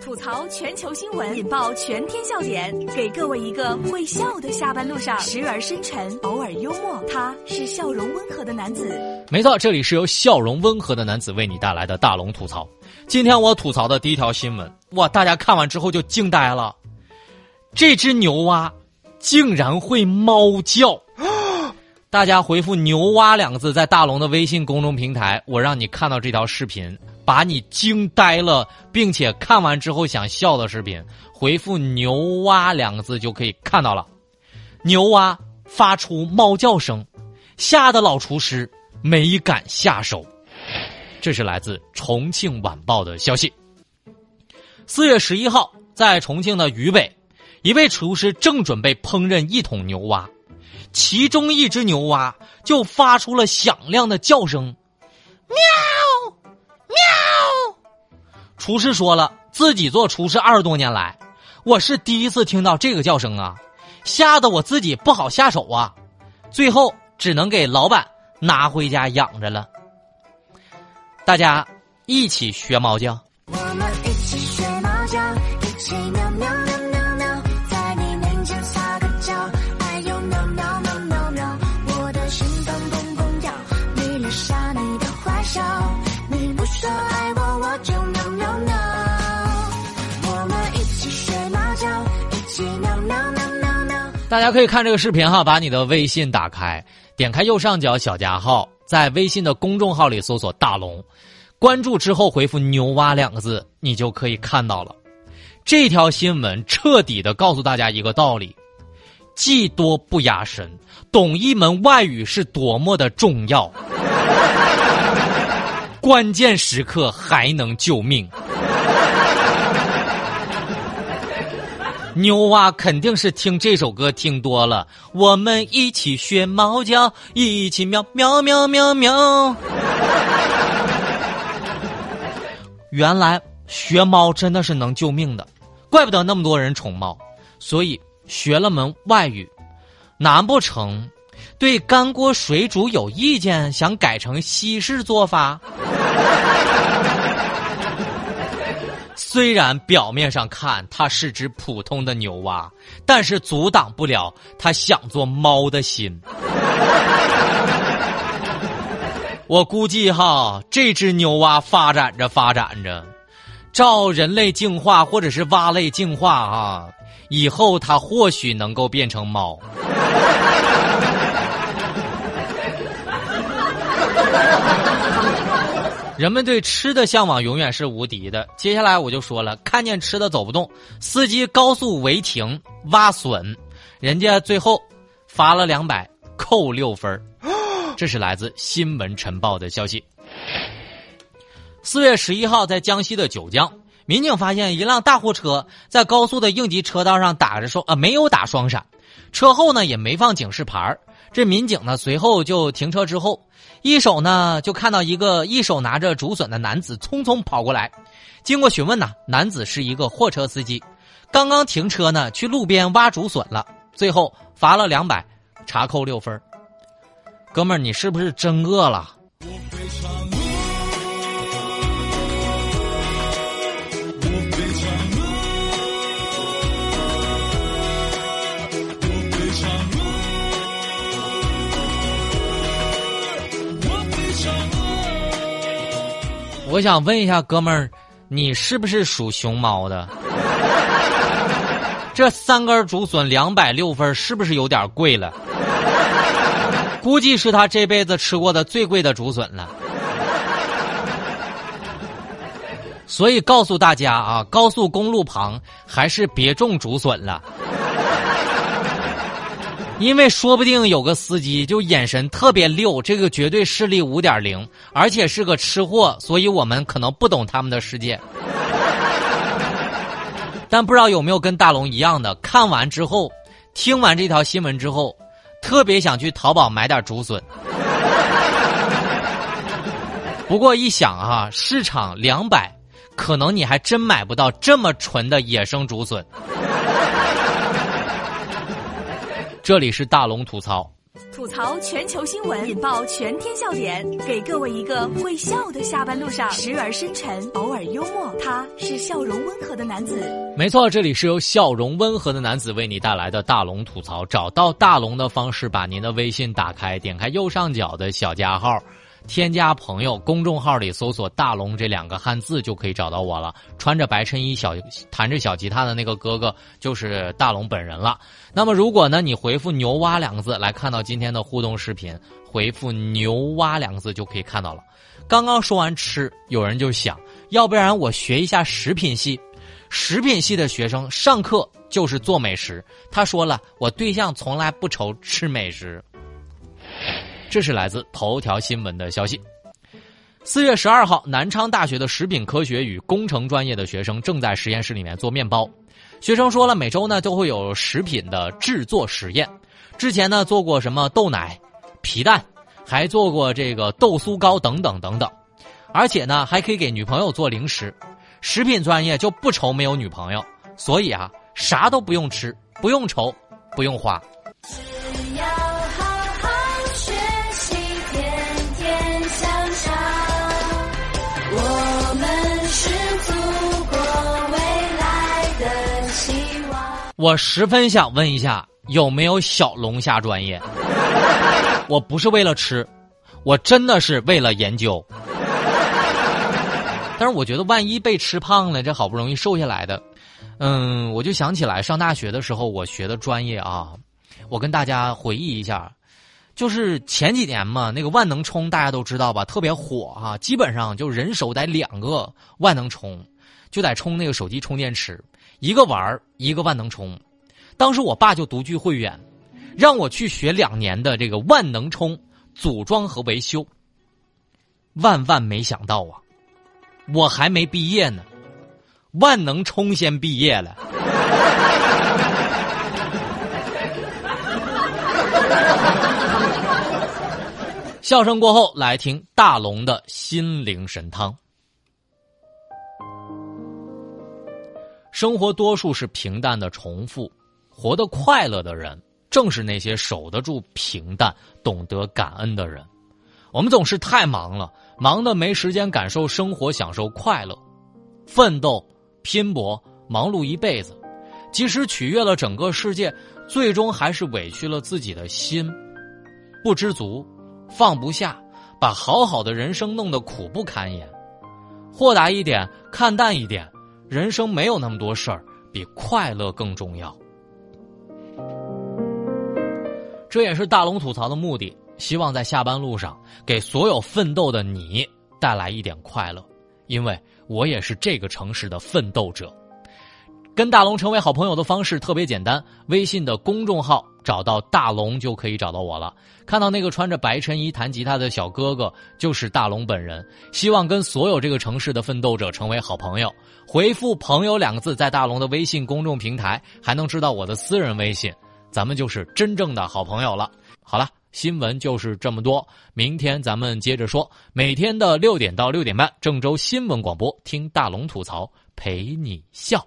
吐槽全球新闻，引爆全天笑点，给各位一个会笑的下班路上，时而深沉，偶尔幽默。他是笑容温和的男子。没错，这里是由笑容温和的男子为你带来的大龙吐槽。今天我吐槽的第一条新闻，哇，大家看完之后就惊呆了，这只牛蛙竟然会猫叫。大家回复“牛蛙”两个字，在大龙的微信公众平台，我让你看到这条视频，把你惊呆了，并且看完之后想笑的视频，回复“牛蛙”两个字就可以看到了。牛蛙发出猫叫声，吓得老厨师没敢下手。这是来自重庆晚报的消息。四月十一号，在重庆的渝北，一位厨师正准备烹饪一桶牛蛙。其中一只牛蛙就发出了响亮的叫声，喵，喵。厨师说了，自己做厨师二十多年来，我是第一次听到这个叫声啊，吓得我自己不好下手啊，最后只能给老板拿回家养着了。大家一起学猫叫。我们大家可以看这个视频哈，把你的微信打开，点开右上角小加号，在微信的公众号里搜索“大龙”，关注之后回复“牛蛙”两个字，你就可以看到了。这条新闻彻底的告诉大家一个道理：技多不压身，懂一门外语是多么的重要，关键时刻还能救命。牛蛙肯定是听这首歌听多了，我们一起学猫叫，一起喵喵喵喵喵。原来学猫真的是能救命的，怪不得那么多人宠猫。所以学了门外语，难不成对干锅水煮有意见，想改成西式做法？虽然表面上看它是只普通的牛蛙，但是阻挡不了它想做猫的心。我估计哈，这只牛蛙发展着发展着，照人类进化或者是蛙类进化啊，以后它或许能够变成猫。人们对吃的向往永远是无敌的。接下来我就说了，看见吃的走不动，司机高速违停挖笋，人家最后罚了两百，扣六分 这是来自《新闻晨报》的消息。四月十一号，在江西的九江，民警发现一辆大货车在高速的应急车道上打着双呃没有打双闪，车后呢也没放警示牌这民警呢随后就停车之后。一手呢，就看到一个一手拿着竹笋的男子匆匆跑过来。经过询问呢，男子是一个货车司机，刚刚停车呢，去路边挖竹笋了。最后罚了两百，查扣六分。哥们儿，你是不是真饿了？我想问一下，哥们儿，你是不是属熊猫的？这三根竹笋两百六分，是不是有点贵了？估计是他这辈子吃过的最贵的竹笋了。所以告诉大家啊，高速公路旁还是别种竹笋了。因为说不定有个司机就眼神特别溜，这个绝对视力五点零，而且是个吃货，所以我们可能不懂他们的世界。但不知道有没有跟大龙一样的，看完之后，听完这条新闻之后，特别想去淘宝买点竹笋。不过一想啊，市场两百，可能你还真买不到这么纯的野生竹笋。这里是大龙吐槽，吐槽全球新闻，引爆全天笑点，给各位一个会笑的下班路上，时而深沉，偶尔幽默，他是笑容温和的男子。没错，这里是由笑容温和的男子为你带来的大龙吐槽。找到大龙的方式，把您的微信打开，点开右上角的小加号。添加朋友，公众号里搜索“大龙”这两个汉字就可以找到我了。穿着白衬衣、小弹着小吉他的那个哥哥就是大龙本人了。那么，如果呢你回复“牛蛙”两个字来看到今天的互动视频，回复“牛蛙”两个字就可以看到了。刚刚说完吃，有人就想要不然我学一下食品系。食品系的学生上课就是做美食。他说了，我对象从来不愁吃美食。这是来自头条新闻的消息。四月十二号，南昌大学的食品科学与工程专业的学生正在实验室里面做面包。学生说了，每周呢都会有食品的制作实验。之前呢做过什么豆奶、皮蛋，还做过这个豆酥糕等等等等。而且呢还可以给女朋友做零食。食品专业就不愁没有女朋友，所以啊啥都不用吃，不用愁，不用花。我十分想问一下，有没有小龙虾专业？我不是为了吃，我真的是为了研究。但是我觉得，万一被吃胖了，这好不容易瘦下来的，嗯，我就想起来上大学的时候我学的专业啊。我跟大家回忆一下，就是前几年嘛，那个万能充大家都知道吧，特别火哈，基本上就人手得两个万能充，就得充那个手机充电池。一个玩儿一个万能充，当时我爸就独具慧眼，让我去学两年的这个万能充组装和维修。万万没想到啊，我还没毕业呢，万能充先毕业了。笑声过后，来听大龙的心灵神汤。生活多数是平淡的重复，活得快乐的人，正是那些守得住平淡、懂得感恩的人。我们总是太忙了，忙的没时间感受生活、享受快乐。奋斗、拼搏、忙碌一辈子，即使取悦了整个世界，最终还是委屈了自己的心。不知足，放不下，把好好的人生弄得苦不堪言。豁达一点，看淡一点。人生没有那么多事儿，比快乐更重要。这也是大龙吐槽的目的，希望在下班路上给所有奋斗的你带来一点快乐，因为我也是这个城市的奋斗者。跟大龙成为好朋友的方式特别简单，微信的公众号找到大龙就可以找到我了。看到那个穿着白衬衣弹吉他的小哥哥，就是大龙本人。希望跟所有这个城市的奋斗者成为好朋友。回复“朋友”两个字，在大龙的微信公众平台还能知道我的私人微信，咱们就是真正的好朋友了。好了，新闻就是这么多，明天咱们接着说。每天的六点到六点半，郑州新闻广播，听大龙吐槽，陪你笑。